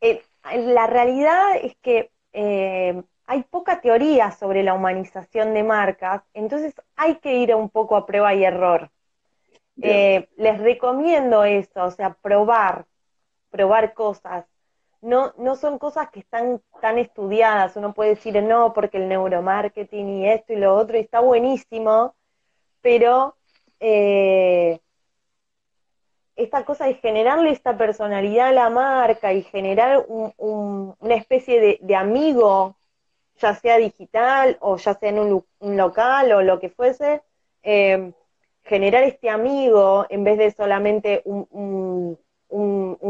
[SPEAKER 2] Eh, la realidad es que eh, hay poca teoría sobre la humanización de marcas, entonces hay que ir un poco a prueba y error. Eh, les recomiendo eso, o sea, probar, probar cosas. No, no son cosas que están tan estudiadas, uno puede decir no, porque el neuromarketing y esto y lo otro, y está buenísimo, pero eh, esta cosa de generarle esta personalidad a la marca y generar una especie de, amigo, ya sea digital o ya sea en un, local o lo que fuese, eh, generar este amigo en vez de solamente un,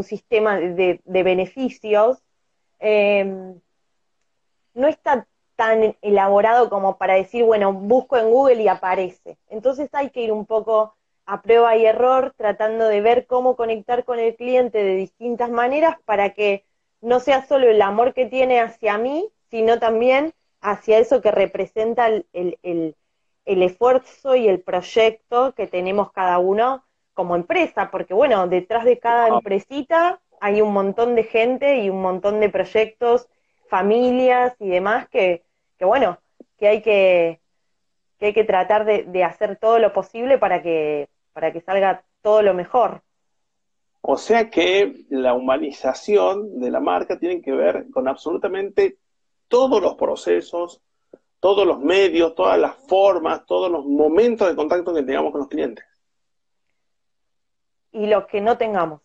[SPEAKER 2] sistema de, beneficios, eh, no está tan elaborado como para decir, bueno, busco en Google y aparece. Entonces hay que ir un poco a prueba y error, tratando de ver cómo conectar con el cliente de distintas maneras para que no sea solo el amor que tiene hacia mí, sino también hacia eso que representa el, el, esfuerzo y el proyecto que tenemos cada uno como empresa, porque bueno, detrás de cada empresita hay un montón de gente y un montón de proyectos, familias y demás que, que bueno, que hay que, que hay que tratar de, de hacer todo lo posible para que, para que salga todo lo mejor.
[SPEAKER 1] O sea que la humanización de la marca tiene que ver con absolutamente todos los procesos, todos los medios, todas las formas, todos los momentos de contacto que tengamos con los clientes.
[SPEAKER 2] Y los que no tengamos.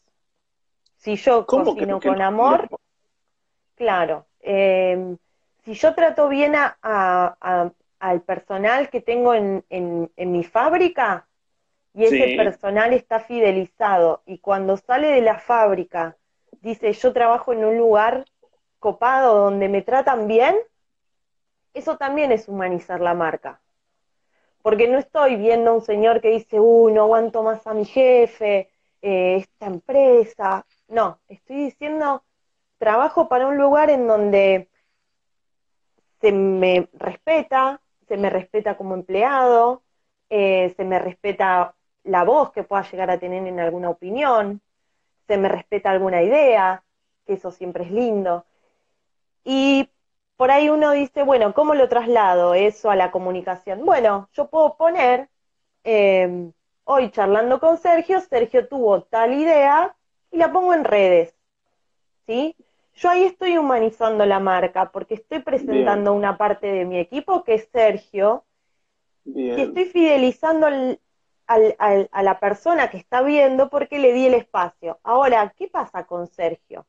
[SPEAKER 2] Si yo cocino con amor, claro. Eh, si yo trato bien al personal que tengo en, en mi fábrica, y ese personal está fidelizado y cuando sale de la fábrica dice yo trabajo en un lugar copado donde me tratan bien, eso también es humanizar la marca. Porque no estoy viendo a un señor que dice, uy, no aguanto más a mi jefe, eh, esta empresa. No, estoy diciendo, trabajo para un lugar en donde se me respeta, se me respeta como empleado, eh, se me respeta la voz que pueda llegar a tener en alguna opinión, se me respeta alguna idea, que eso siempre es lindo. Y por ahí uno dice, bueno, ¿cómo lo traslado eso a la comunicación? Bueno, yo puedo poner, em, hoy charlando con Sergio, Sergio tuvo tal idea y la pongo en redes, ¿sí? Yo ahí estoy humanizando la marca porque estoy presentando una parte de mi equipo que es Sergio, y estoy fidelizando el, a la persona que está viendo porque le di el espacio. Ahora, ¿qué pasa con Sergio?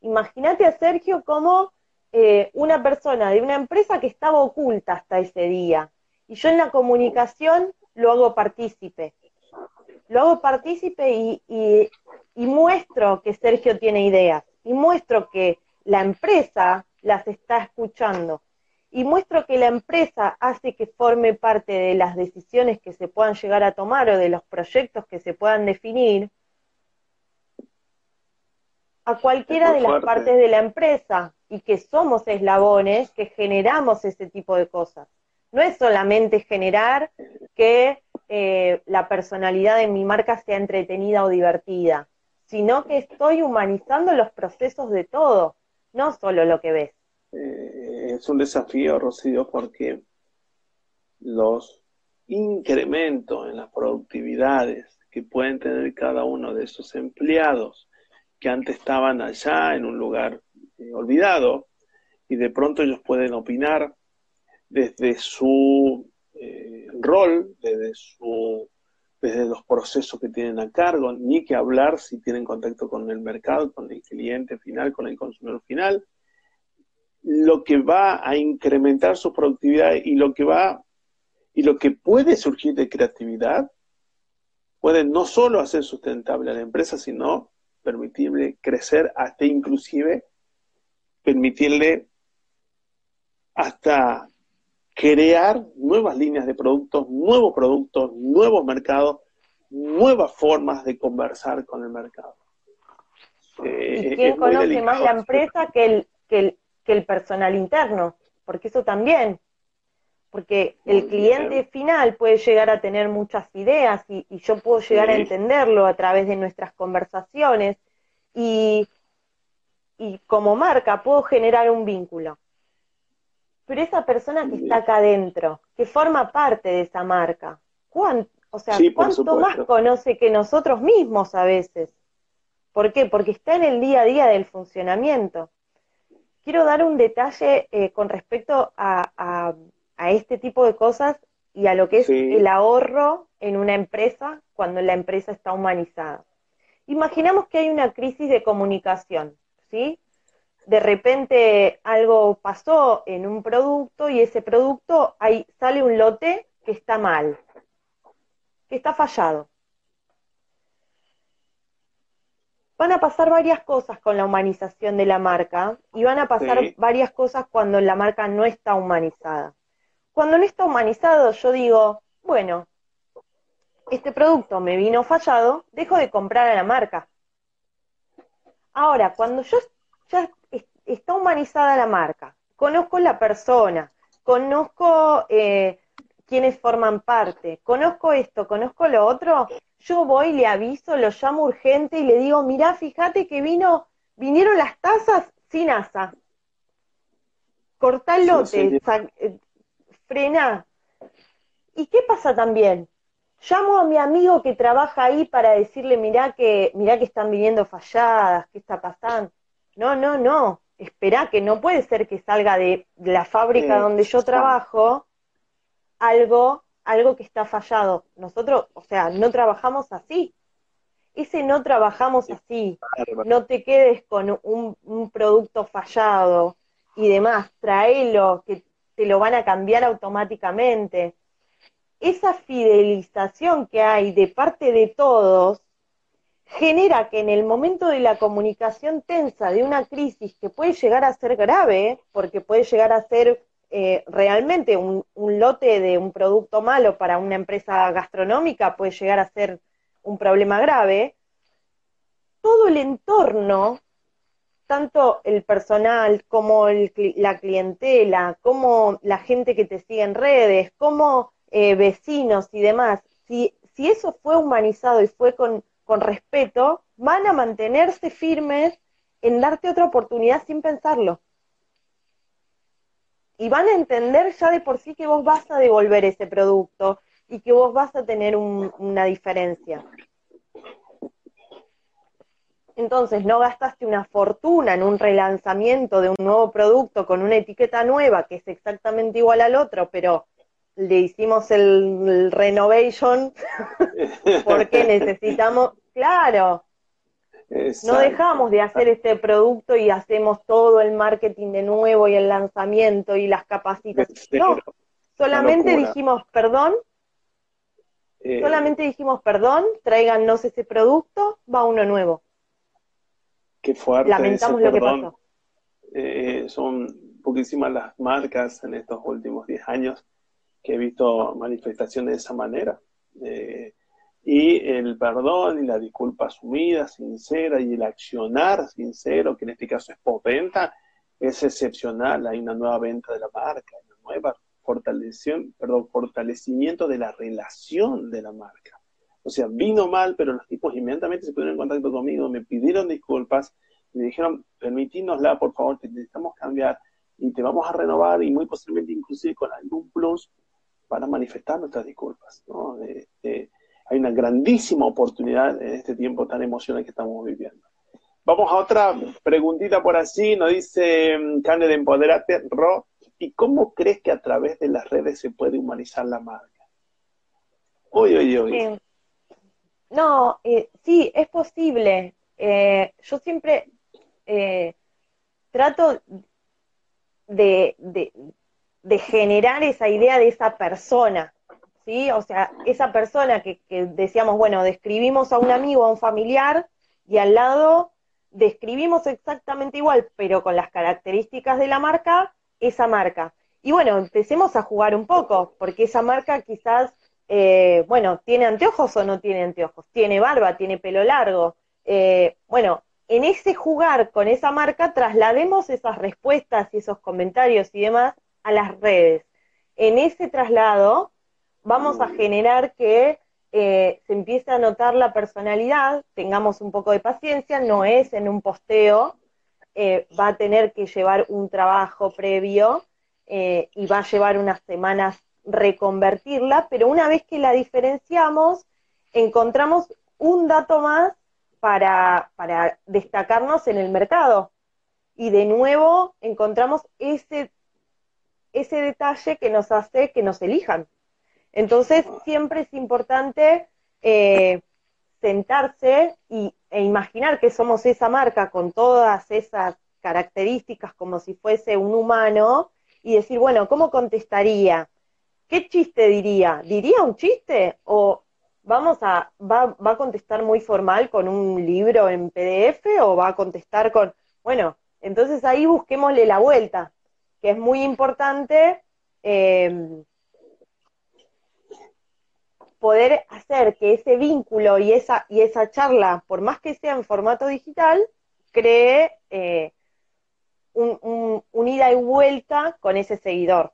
[SPEAKER 2] Imagínate a Sergio como eh, una persona de una empresa que estaba oculta hasta ese día. Y yo en la comunicación lo hago partícipe. Lo hago partícipe y, y muestro que Sergio tiene ideas. Y muestro que la empresa las está escuchando y muestro que la empresa hace que forme parte de las decisiones que se puedan llegar a tomar o de los proyectos que se puedan definir, a cualquiera de las partes de la empresa y que somos eslabones que generamos ese tipo de cosas. No es solamente generar que eh, la personalidad de mi marca sea entretenida o divertida, sino que estoy humanizando los procesos de todo, no solo lo que ves.
[SPEAKER 1] Eh, es un desafío, Rocío, porque los incrementos en las productividades que pueden tener cada uno de esos empleados que antes estaban allá en un lugar eh, olvidado y de pronto ellos pueden opinar desde su eh, rol, desde su desde los procesos que tienen a cargo, ni que hablar si tienen contacto con el mercado, con el cliente final, con el consumidor final, lo que va a incrementar su productividad y lo que va Y lo que puede surgir de creatividad puede no solo hacer sustentable a la empresa, sino permitirle crecer hasta inclusive permitirle hasta crear nuevas líneas de productos, nuevos productos, nuevos mercados, nuevas formas de conversar con el mercado.
[SPEAKER 2] Eh, ¿Y quién conoce más la empresa que el, que, el, personal interno? Porque eso también, porque el cliente final puede llegar a tener muchas ideas y, yo puedo llegar a entenderlo a través de nuestras conversaciones y, y como marca puedo generar un vínculo pero esa persona que está acá adentro, que forma parte de esa marca, ¿cuánto, o sea, ¿cuánto más conoce que nosotros mismos a veces? ¿Por qué? Porque está en el día a día del funcionamiento. Quiero dar un detalle eh, con respecto a, este tipo de cosas y a lo que es el ahorro en una empresa cuando la empresa está humanizada. Imaginamos que hay una crisis de comunicación, ¿sí? de repente algo pasó en un producto y ese producto ahí sale un lote que está mal, que está fallado. Van a pasar varias cosas con la humanización de la marca y van a pasar varias cosas cuando la marca no está humanizada. Cuando no está humanizado, yo digo, bueno, este producto me vino fallado, dejo de comprar a la marca. Ahora, cuando yo ya está humanizada la marca, conozco la persona, conozco eh, quienes forman parte, conozco esto, conozco lo otro, yo voy, le aviso, lo llamo urgente y le digo, mirá, fíjate que vino, vinieron las tazas sin asa. Cortá el lote, eh, frena. ¿Y qué pasa también? Llamo a mi amigo que trabaja ahí para decirle, mirá que, mirá que están viniendo falladas, ¿qué está pasando? No, no, no espera que no puede ser que salga de la fábrica donde yo trabajo algo, algo que está fallado. Nosotros, o sea, no trabajamos así. Ese no trabajamos así. No te quedes con un, un producto fallado y demás. Traelo, que te lo van a cambiar automáticamente. Esa fidelización que hay de parte de todos genera que en el momento de la comunicación tensa de una crisis que puede llegar a ser grave, porque puede llegar a ser eh, realmente un, lote de un producto malo para una empresa gastronómica, puede llegar a ser un problema grave, todo el entorno, tanto el personal como la clientela, como la gente que te sigue en redes, como eh, vecinos y demás, si, si eso fue humanizado y fue con con respeto, van a mantenerse firmes en darte otra oportunidad sin pensarlo. Y van a entender ya de por sí que vos vas a devolver ese producto y que vos vas a tener una diferencia. Entonces, no gastaste una fortuna en un relanzamiento de un nuevo producto con una etiqueta nueva que es exactamente igual al otro, pero le hicimos el, renovation porque necesitamos, claro, no dejamos de hacer este producto y hacemos todo el marketing de nuevo y el lanzamiento y las capacitaciones. No, solamente dijimos perdón, eh, solamente dijimos perdón, tráiganos ese producto, va uno nuevo.
[SPEAKER 1] Qué fuerte.
[SPEAKER 2] Lamentamos lo que pasó.
[SPEAKER 1] Eh, son poquísimas las marcas en estos últimos 10 años que he visto manifestaciones de esa manera. Eh, y el perdón y la disculpa asumida, sincera, y el accionar sincero, que en este caso es postventa, es excepcional. Hay una nueva venta de la marca, una nueva perdón, fortalecimiento de la relación de la marca. O sea, vino mal, pero los tipos inmediatamente se pusieron en contacto conmigo, me pidieron disculpas, me dijeron, permitínosla, por favor, te necesitamos cambiar y te vamos a renovar y muy posiblemente inclusive con algún plus para manifestar nuestras disculpas. Hay una grandísima oportunidad en este tiempo tan emocional que estamos viviendo. Vamos a otra preguntita por así, nos dice mm, Cane de Empoderate, Ro, ¿y cómo crees que a través de las redes se puede humanizar la marca? Uy, uy, uy.
[SPEAKER 2] Eh, no, eh, sí, es posible. Eh, yo siempre trato de, de generar esa idea de esa persona, ¿sí? O sea, esa persona que, decíamos, bueno, describimos a un amigo, a un familiar, y al lado describimos exactamente igual, pero con las características de la marca, esa marca. Y bueno, empecemos a jugar un poco, porque esa marca quizás, eh, bueno, ¿tiene anteojos o no tiene anteojos? ¿Tiene barba? ¿Tiene pelo largo? Eh, bueno, en ese jugar con esa marca, traslademos esas respuestas y esos comentarios y demás a las redes. En ese traslado vamos a generar que eh, se empiece a notar la personalidad, tengamos un poco de paciencia, no es en un posteo, va a tener que llevar un trabajo previo eh, y va a llevar unas semanas reconvertirla, pero una vez que la diferenciamos, encontramos un dato más para, para destacarnos en el mercado. Y de nuevo encontramos ese, ese detalle que nos hace que nos elijan. Entonces, siempre es importante eh, sentarse y, e imaginar que somos esa marca con todas esas características como si fuese un humano y decir, bueno, ¿cómo contestaría? ¿Qué chiste diría? ¿Diría un chiste? ¿O vamos a, va, va a contestar muy formal con un libro en PDF o va a contestar con, bueno, entonces ahí busquémosle la vuelta, que es muy importante em, poder hacer que ese vínculo y esa, y esa charla, por más que sea en formato digital, cree eh, un, ida y vuelta con ese seguidor.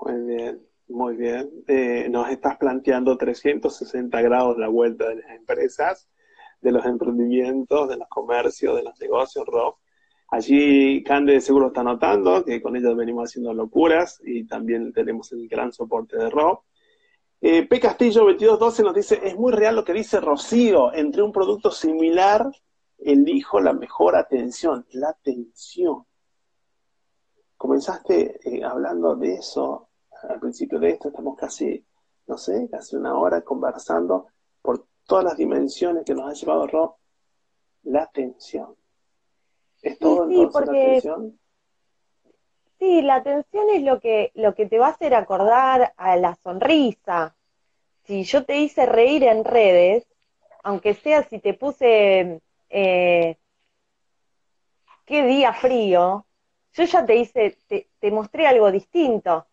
[SPEAKER 1] Muy bien, muy bien. Eh, nos estás planteando 360 grados la vuelta de las empresas, de los emprendimientos, de los comercios, de los negocios, Rob. Allí Cande seguro está notando que con ellos venimos haciendo locuras y también tenemos el gran soporte de Rob. Eh, P. Castillo 2212 nos dice, es muy real lo que dice Rocío, entre un producto similar elijo la mejor atención, la atención. Comenzaste eh, hablando de eso al principio de esto, estamos casi, no sé, casi una hora conversando por todas las dimensiones que nos ha llevado Rob, la atención. ¿Es todo
[SPEAKER 2] sí, entonces la atención? Sí, la atención es lo que, lo que te va a hacer acordar a la sonrisa. Si yo te hice reír en redes, aunque sea si te puse eh, qué día frío, yo ya te hice, te, mostré algo distinto.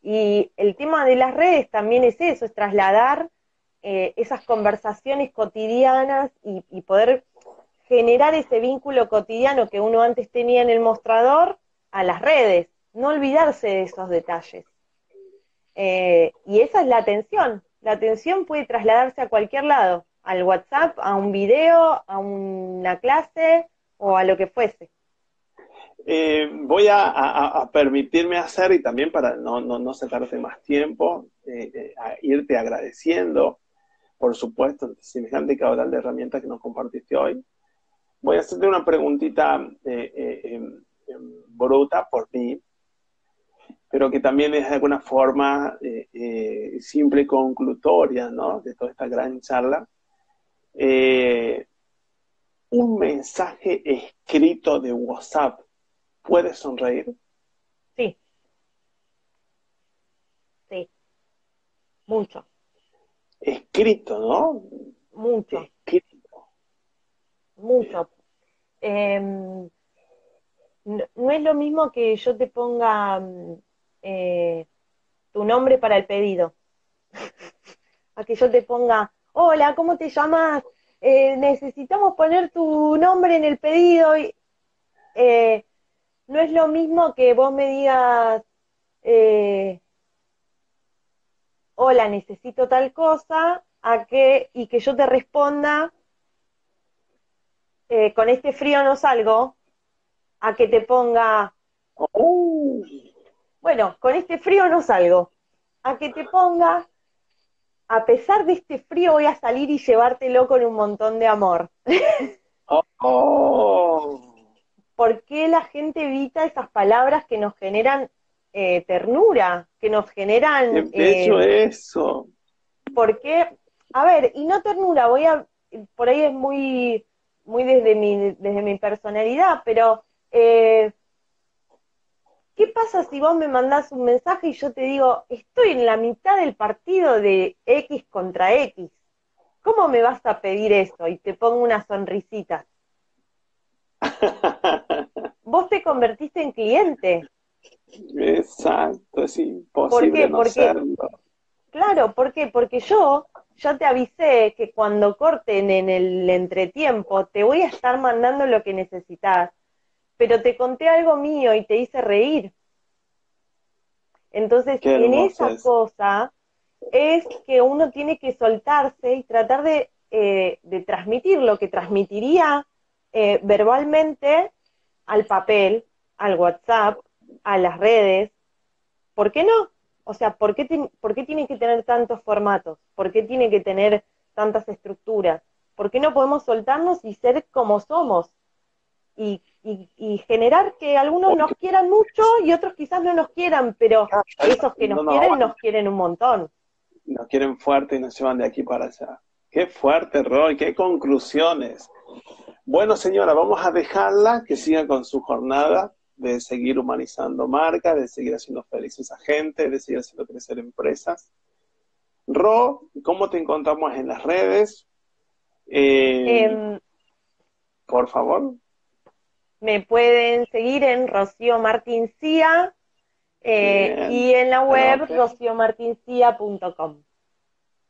[SPEAKER 2] Y el tema de las redes también es eso, es trasladar eh, esas conversaciones cotidianas y, poder generar ese vínculo cotidiano que uno antes tenía en el mostrador a las redes, no olvidarse de esos detalles. Eh, y esa es la atención. La atención puede trasladarse a cualquier lado al WhatsApp, a un video, a una clase o a lo que fuese.
[SPEAKER 1] Eh, voy a, permitirme hacer, y también para no, no, no sacarte más tiempo, eh, a irte agradeciendo, por supuesto, semejante caudal de herramientas que nos compartiste hoy. Voy a hacerte una preguntita em, bruta por ti, pero que también es de alguna forma simple y conclutoria, ¿no? De toda esta gran charla. Eh, un mensaje escrito de WhatsApp puede sonreír.
[SPEAKER 2] Sí. Sí. Mucho.
[SPEAKER 1] Escrito, ¿no?
[SPEAKER 2] Mucho.
[SPEAKER 1] Escrito.
[SPEAKER 2] Mucho. No, es lo mismo que yo te ponga mm, eh, tu nombre para el pedido. a que yo te ponga hola, ¿cómo te llamas? Eh, necesitamos poner tu nombre en el pedido. Y, eh, no es lo mismo que vos me digas, eh, hola, necesito tal cosa, a que, y que yo te responda, con este frío no salgo, a que te ponga, oh, bueno, con este frío no salgo, a que te ponga, a pesar de este frío voy a salir y llevártelo con un montón de amor.
[SPEAKER 1] oh.
[SPEAKER 2] ¿Por qué la gente evita esas palabras que nos generan eh, ternura, que nos generan...
[SPEAKER 1] Qué eh, eso.
[SPEAKER 2] Porque, a ver, y no ternura, voy a, por ahí es muy, muy desde mi, desde mi personalidad, pero eh, ¿qué pasa si vos me mandás un mensaje y yo te digo, estoy en la mitad del partido de X contra X? ¿Cómo me vas a pedir eso? Y te pongo una sonrisita. vos te convertiste en cliente.
[SPEAKER 1] Exacto, es imposible ¿Por qué? Porque,
[SPEAKER 2] Claro, ¿por qué? Porque yo ya te avisé que cuando corten en el entretiempo te voy a estar mandando lo que necesitas, pero te conté algo mío y te hice reír. Entonces, en esa cosa es que uno tiene que soltarse y tratar de, eh, transmitir lo que transmitiría eh, verbalmente al papel, al WhatsApp, a las redes. ¿Por qué no? O sea, ¿por qué, ¿por qué tiene que tener tantos formatos? ¿Por qué tiene que tener tantas estructuras? ¿Por qué no podemos soltarnos y ser como somos? Y, generar que algunos nos quieran mucho y otros quizás no nos quieran, pero esos que nos quieren nos quieren un montón.
[SPEAKER 1] Nos quieren fuerte y nos llevan de aquí para allá. Qué fuerte, Roy, qué conclusiones. Bueno, señora, vamos a dejarla que siga con su jornada de seguir humanizando marcas, de seguir haciendo felices a gente, de seguir haciendo crecer empresas. Ro, ¿cómo te encontramos en las redes? Eh, em, por favor.
[SPEAKER 2] Me pueden seguir en Rocío Martín eh, y en la web rociomartincia.com.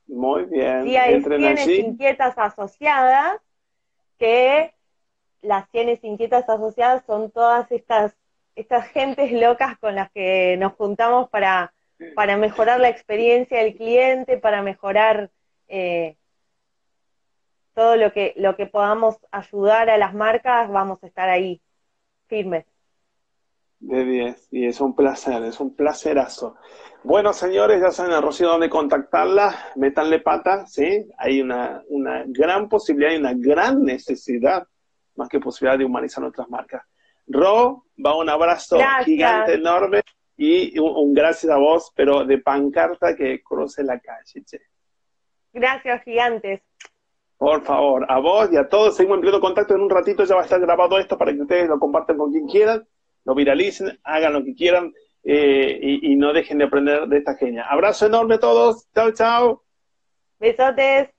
[SPEAKER 1] Muy bien.
[SPEAKER 2] Si hay tienes inquietas asociadas, que las tienes inquietas asociadas son todas estas, estas gentes locas con las que nos juntamos para, para mejorar la experiencia del cliente, para mejorar eh, todo lo que, lo que podamos ayudar a las marcas, vamos a estar ahí, firmes.
[SPEAKER 1] De 10, y es un placer, es un placerazo. Bueno, señores, ya saben a Rocío dónde contactarla, métanle pata, ¿sí? Hay una, una gran posibilidad y una gran necesidad más que posibilidad de humanizar nuestras marcas. Ro, va un abrazo gigante, enorme y un, gracias a vos, pero de pancarta que cruce la calle.
[SPEAKER 2] Gracias, gigantes.
[SPEAKER 1] Por favor, a vos y a todos seguimos en pleno contacto. En un ratito ya va a estar grabado esto para que ustedes lo compartan con quien quieran, lo viralicen, hagan lo que quieran eh, y, y no dejen de aprender de esta genia. Abrazo enorme a todos. Chao, chao.
[SPEAKER 2] Besotes.